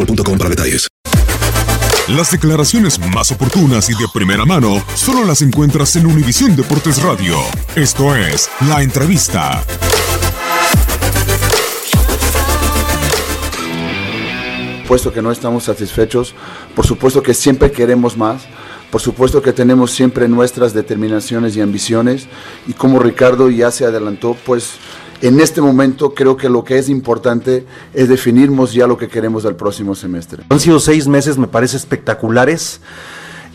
boostmobile.com para detalles. Las declaraciones más oportunas y de primera mano solo las encuentras en Univisión Deportes Radio. Esto es La Entrevista. supuesto que no estamos satisfechos, por supuesto que siempre queremos más, por supuesto que tenemos siempre nuestras determinaciones y ambiciones y como Ricardo ya se adelantó, pues en este momento creo que lo que es importante es definirnos ya lo que queremos del próximo semestre. Han sido seis meses, me parece, espectaculares,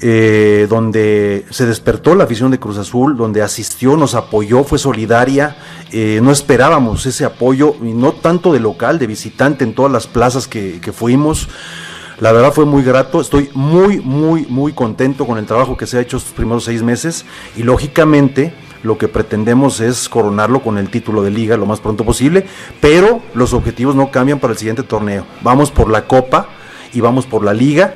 eh, donde se despertó la afición de Cruz Azul, donde asistió, nos apoyó, fue solidaria. eh, no esperábamos ese apoyo, y no tanto de local, de visitante en todas las plazas que, que fuimos. La verdad fue muy grato, estoy muy, muy, muy contento con el trabajo que se ha hecho estos primeros seis meses y lógicamente lo que pretendemos es coronarlo con el título de liga lo más pronto posible, pero los objetivos no cambian para el siguiente torneo. Vamos por la copa y vamos por la liga.